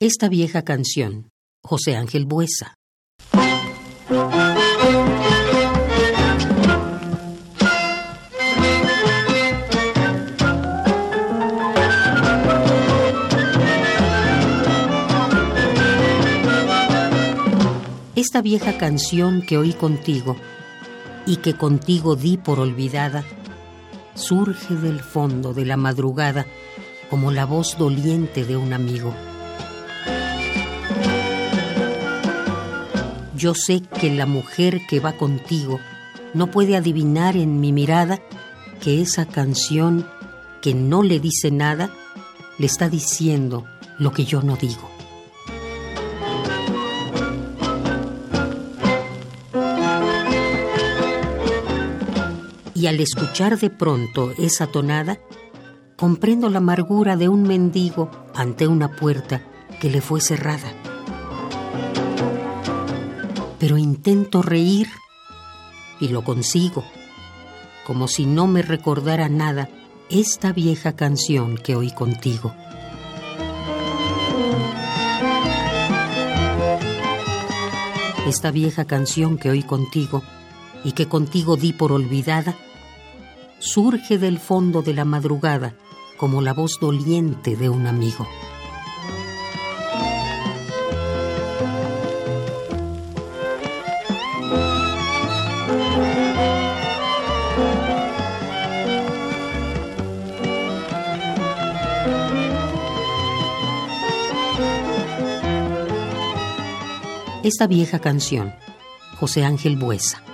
Esta vieja canción, José Ángel Buesa. Esta vieja canción que oí contigo y que contigo di por olvidada, surge del fondo de la madrugada como la voz doliente de un amigo. Yo sé que la mujer que va contigo no puede adivinar en mi mirada que esa canción que no le dice nada le está diciendo lo que yo no digo. Y al escuchar de pronto esa tonada, comprendo la amargura de un mendigo ante una puerta que le fue cerrada pero intento reír y lo consigo, como si no me recordara nada esta vieja canción que oí contigo. Esta vieja canción que oí contigo y que contigo di por olvidada, surge del fondo de la madrugada como la voz doliente de un amigo. Esta vieja canción, José Ángel Buesa.